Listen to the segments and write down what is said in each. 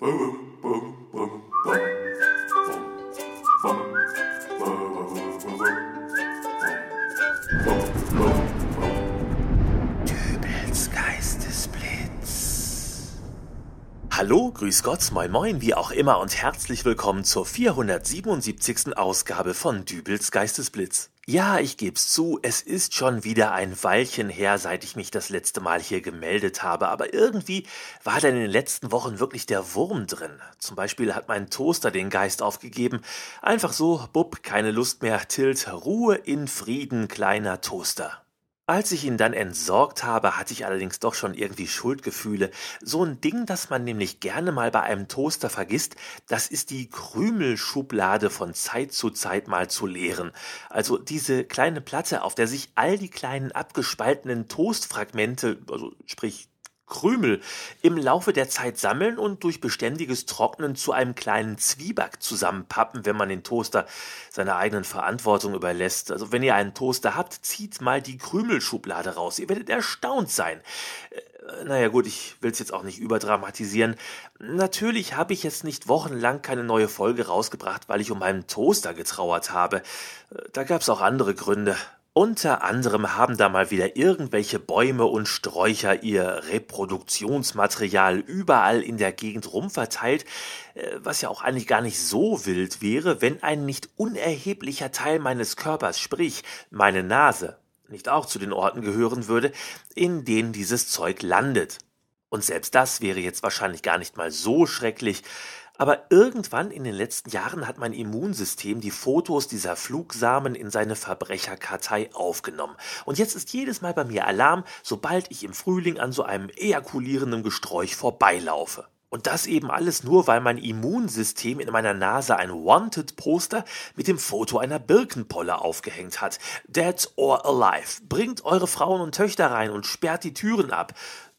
Dübels Geistesblitz. Hallo, grüß Gott, moin moin, wie auch immer und herzlich willkommen zur 477. Ausgabe von Dübels Geistesblitz. Ja, ich geb's zu, es ist schon wieder ein Weilchen her, seit ich mich das letzte Mal hier gemeldet habe, aber irgendwie war da in den letzten Wochen wirklich der Wurm drin. Zum Beispiel hat mein Toaster den Geist aufgegeben. Einfach so, bub, keine Lust mehr, Tilt, Ruhe in Frieden, kleiner Toaster. Als ich ihn dann entsorgt habe, hatte ich allerdings doch schon irgendwie Schuldgefühle. So ein Ding, das man nämlich gerne mal bei einem Toaster vergisst, das ist die Krümelschublade von Zeit zu Zeit mal zu leeren. Also diese kleine Platte, auf der sich all die kleinen abgespaltenen Toastfragmente, also sprich Krümel im Laufe der Zeit sammeln und durch beständiges Trocknen zu einem kleinen Zwieback zusammenpappen, wenn man den Toaster seiner eigenen Verantwortung überlässt. Also wenn ihr einen Toaster habt, zieht mal die Krümelschublade raus. Ihr werdet erstaunt sein. Äh, naja gut, ich will es jetzt auch nicht überdramatisieren. Natürlich habe ich jetzt nicht wochenlang keine neue Folge rausgebracht, weil ich um meinen Toaster getrauert habe. Äh, da gab es auch andere Gründe. Unter anderem haben da mal wieder irgendwelche Bäume und Sträucher ihr Reproduktionsmaterial überall in der Gegend rumverteilt, äh, was ja auch eigentlich gar nicht so wild wäre, wenn ein nicht unerheblicher Teil meines Körpers, sprich meine Nase, nicht auch zu den Orten gehören würde, in denen dieses Zeug landet. Und selbst das wäre jetzt wahrscheinlich gar nicht mal so schrecklich, aber irgendwann in den letzten Jahren hat mein Immunsystem die Fotos dieser Flugsamen in seine Verbrecherkartei aufgenommen. Und jetzt ist jedes Mal bei mir Alarm, sobald ich im Frühling an so einem ejakulierenden Gesträuch vorbeilaufe. Und das eben alles nur, weil mein Immunsystem in meiner Nase ein Wanted-Poster mit dem Foto einer Birkenpolle aufgehängt hat. Dead or alive. Bringt eure Frauen und Töchter rein und sperrt die Türen ab.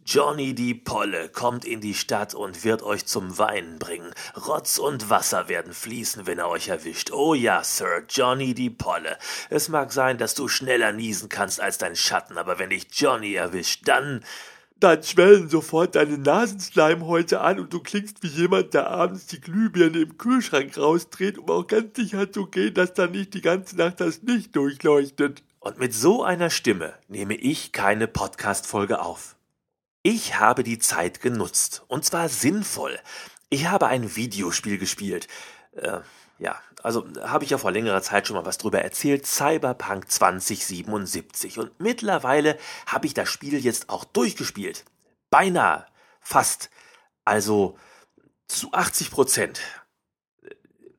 Johnny die Polle kommt in die Stadt und wird euch zum Weinen bringen. Rotz und Wasser werden fließen, wenn er euch erwischt. Oh ja, Sir, Johnny die Polle. Es mag sein, dass du schneller niesen kannst als dein Schatten, aber wenn dich Johnny erwischt, dann dann schwellen sofort deine Nasenschleimhäute an und du klingst wie jemand, der abends die Glühbirne im Kühlschrank rausdreht, um auch ganz sicher zu gehen, dass da nicht die ganze Nacht das Licht durchleuchtet. Und mit so einer Stimme nehme ich keine Podcast-Folge auf. Ich habe die Zeit genutzt, und zwar sinnvoll. Ich habe ein Videospiel gespielt. Äh, ja, also habe ich ja vor längerer Zeit schon mal was drüber erzählt, Cyberpunk 2077. Und mittlerweile habe ich das Spiel jetzt auch durchgespielt. Beinahe, fast. Also zu 80 Prozent.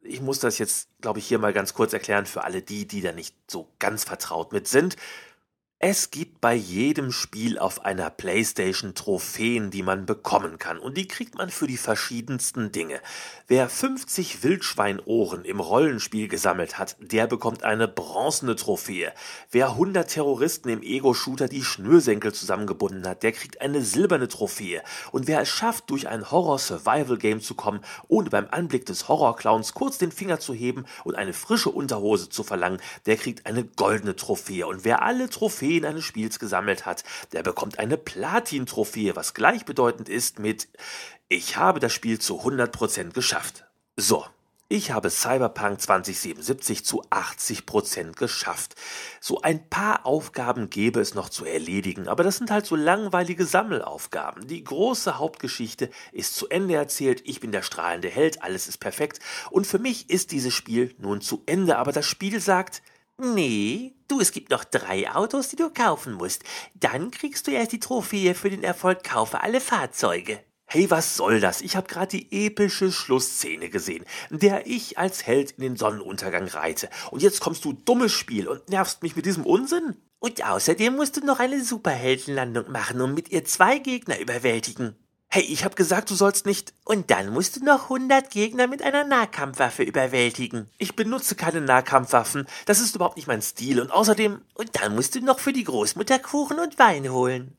Ich muss das jetzt, glaube ich, hier mal ganz kurz erklären für alle die, die da nicht so ganz vertraut mit sind. Es gibt bei jedem Spiel auf einer Playstation Trophäen, die man bekommen kann, und die kriegt man für die verschiedensten Dinge. Wer 50 Wildschweinohren im Rollenspiel gesammelt hat, der bekommt eine bronzene Trophäe. Wer 100 Terroristen im Ego-Shooter die Schnürsenkel zusammengebunden hat, der kriegt eine silberne Trophäe. Und wer es schafft, durch ein Horror-Survival-Game zu kommen, ohne beim Anblick des Horrorclowns kurz den Finger zu heben und eine frische Unterhose zu verlangen, der kriegt eine goldene Trophäe. Und wer alle Trophäen Trophäen eines Spiels gesammelt hat, der bekommt eine Platin-Trophäe, was gleichbedeutend ist mit Ich habe das Spiel zu 100% geschafft. So, ich habe Cyberpunk 2077 zu 80% geschafft. So ein paar Aufgaben gäbe es noch zu erledigen, aber das sind halt so langweilige Sammelaufgaben. Die große Hauptgeschichte ist zu Ende erzählt, ich bin der strahlende Held, alles ist perfekt und für mich ist dieses Spiel nun zu Ende, aber das Spiel sagt, Nee, du, es gibt noch drei Autos, die du kaufen musst. Dann kriegst du erst die Trophäe für den Erfolg Kaufe alle Fahrzeuge. Hey, was soll das? Ich habe gerade die epische Schlussszene gesehen, in der ich als Held in den Sonnenuntergang reite. Und jetzt kommst du dummes Spiel und nervst mich mit diesem Unsinn? Und außerdem musst du noch eine Superheldenlandung machen und mit ihr zwei Gegner überwältigen. Hey, ich hab gesagt, du sollst nicht. Und dann musst du noch 100 Gegner mit einer Nahkampfwaffe überwältigen. Ich benutze keine Nahkampfwaffen. Das ist überhaupt nicht mein Stil. Und außerdem. Und dann musst du noch für die Großmutter Kuchen und Wein holen.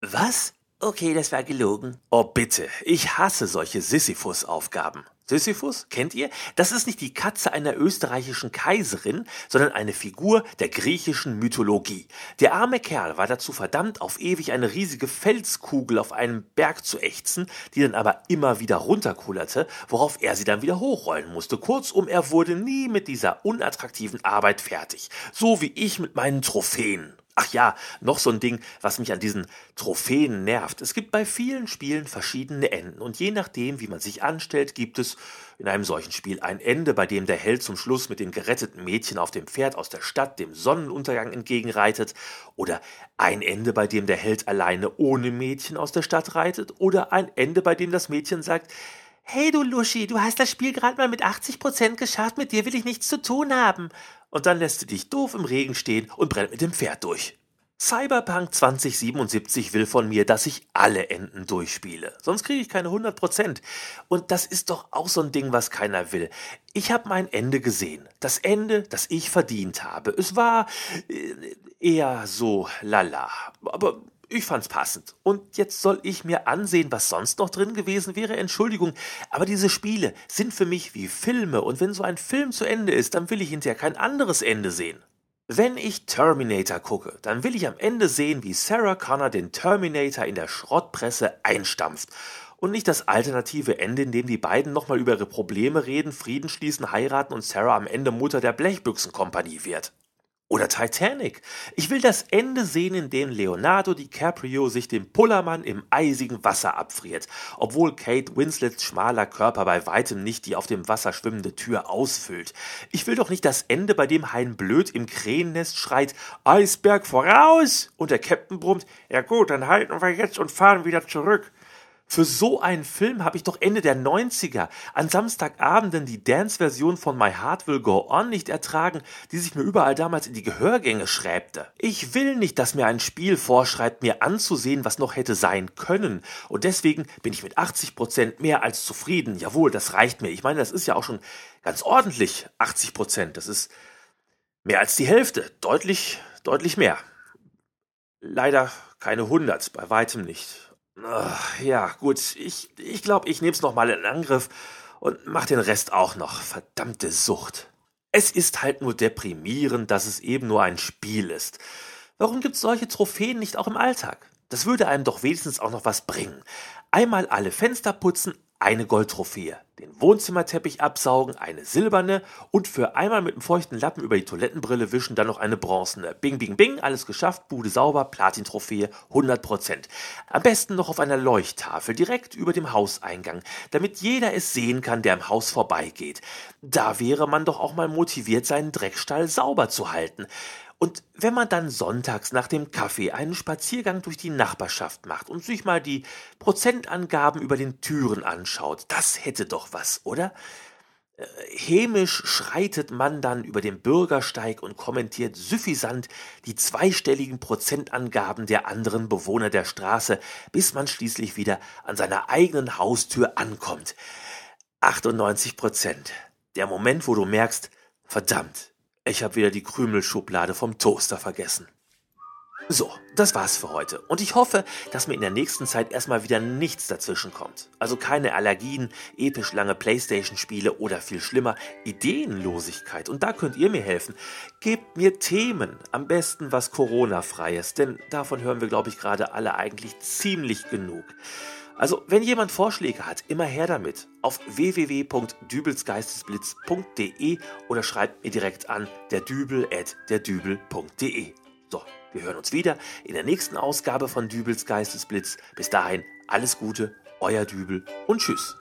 Was? Okay, das war gelogen. Oh bitte, ich hasse solche Sisyphus-Aufgaben. Sisyphus, kennt ihr? Das ist nicht die Katze einer österreichischen Kaiserin, sondern eine Figur der griechischen Mythologie. Der arme Kerl war dazu verdammt, auf ewig eine riesige Felskugel auf einem Berg zu ächzen, die dann aber immer wieder runterkullerte, worauf er sie dann wieder hochrollen musste. Kurzum, er wurde nie mit dieser unattraktiven Arbeit fertig. So wie ich mit meinen Trophäen. Ach ja, noch so ein Ding, was mich an diesen Trophäen nervt. Es gibt bei vielen Spielen verschiedene Enden und je nachdem, wie man sich anstellt, gibt es in einem solchen Spiel ein Ende, bei dem der Held zum Schluss mit dem geretteten Mädchen auf dem Pferd aus der Stadt dem Sonnenuntergang entgegenreitet oder ein Ende, bei dem der Held alleine ohne Mädchen aus der Stadt reitet oder ein Ende, bei dem das Mädchen sagt, Hey du Luschi, du hast das Spiel gerade mal mit 80% geschafft, mit dir will ich nichts zu tun haben. Und dann lässt du dich doof im Regen stehen und brennt mit dem Pferd durch. Cyberpunk 2077 will von mir, dass ich alle Enden durchspiele. Sonst kriege ich keine 100%. Und das ist doch auch so ein Ding, was keiner will. Ich habe mein Ende gesehen. Das Ende, das ich verdient habe. Es war äh, eher so lala. Aber ich fand's passend. Und jetzt soll ich mir ansehen, was sonst noch drin gewesen wäre. Entschuldigung, aber diese Spiele sind für mich wie Filme. Und wenn so ein Film zu Ende ist, dann will ich hinterher kein anderes Ende sehen. Wenn ich Terminator gucke, dann will ich am Ende sehen, wie Sarah Connor den Terminator in der Schrottpresse einstampft. Und nicht das alternative Ende, in dem die beiden nochmal über ihre Probleme reden, Frieden schließen, heiraten und Sarah am Ende Mutter der Blechbüchsenkompanie wird. Oder Titanic. Ich will das Ende sehen, in dem Leonardo DiCaprio sich dem Pullermann im eisigen Wasser abfriert, obwohl Kate Winslets schmaler Körper bei weitem nicht die auf dem Wasser schwimmende Tür ausfüllt. Ich will doch nicht das Ende, bei dem Hein Blöd im Krähennest schreit, Eisberg voraus! Und der Captain brummt, ja gut, dann halten wir jetzt und fahren wieder zurück. Für so einen Film habe ich doch Ende der 90er an Samstagabenden die Dance-Version von My Heart Will Go On nicht ertragen, die sich mir überall damals in die Gehörgänge schräbte. Ich will nicht, dass mir ein Spiel vorschreibt, mir anzusehen, was noch hätte sein können. Und deswegen bin ich mit 80 Prozent mehr als zufrieden. Jawohl, das reicht mir. Ich meine, das ist ja auch schon ganz ordentlich 80%. Prozent. Das ist mehr als die Hälfte. Deutlich, deutlich mehr. Leider keine 100, bei weitem nicht. Ach, ja, gut. Ich ich, glaube, ich nehme es nochmal in Angriff und mach den Rest auch noch. Verdammte Sucht. Es ist halt nur deprimierend, dass es eben nur ein Spiel ist. Warum gibt's solche Trophäen nicht auch im Alltag? Das würde einem doch wenigstens auch noch was bringen. Einmal alle Fenster putzen, eine Goldtrophäe, den Wohnzimmerteppich absaugen, eine silberne und für einmal mit einem feuchten Lappen über die Toilettenbrille wischen dann noch eine bronzene. Bing, bing, bing, alles geschafft, Bude sauber, Platin-Trophäe, 100%. Am besten noch auf einer Leuchttafel direkt über dem Hauseingang, damit jeder es sehen kann, der im Haus vorbeigeht. Da wäre man doch auch mal motiviert, seinen Dreckstall sauber zu halten. Und wenn man dann sonntags nach dem Kaffee einen Spaziergang durch die Nachbarschaft macht und sich mal die Prozentangaben über den Türen anschaut, das hätte doch was, oder? Äh, hämisch schreitet man dann über den Bürgersteig und kommentiert suffisant die zweistelligen Prozentangaben der anderen Bewohner der Straße, bis man schließlich wieder an seiner eigenen Haustür ankommt. 98 Prozent. Der Moment, wo du merkst, verdammt, ich habe wieder die Krümelschublade vom Toaster vergessen. So, das war's für heute. Und ich hoffe, dass mir in der nächsten Zeit erstmal wieder nichts dazwischen kommt. Also keine Allergien, episch lange Playstation-Spiele oder viel schlimmer, Ideenlosigkeit. Und da könnt ihr mir helfen. Gebt mir Themen. Am besten was Corona-freies, denn davon hören wir, glaube ich, gerade alle eigentlich ziemlich genug. Also, wenn jemand Vorschläge hat, immer her damit auf www.dübelsgeistesblitz.de oder schreibt mir direkt an derdübel@derdübel.de. So, wir hören uns wieder in der nächsten Ausgabe von Dübels Geistesblitz. Bis dahin alles Gute, euer Dübel und tschüss.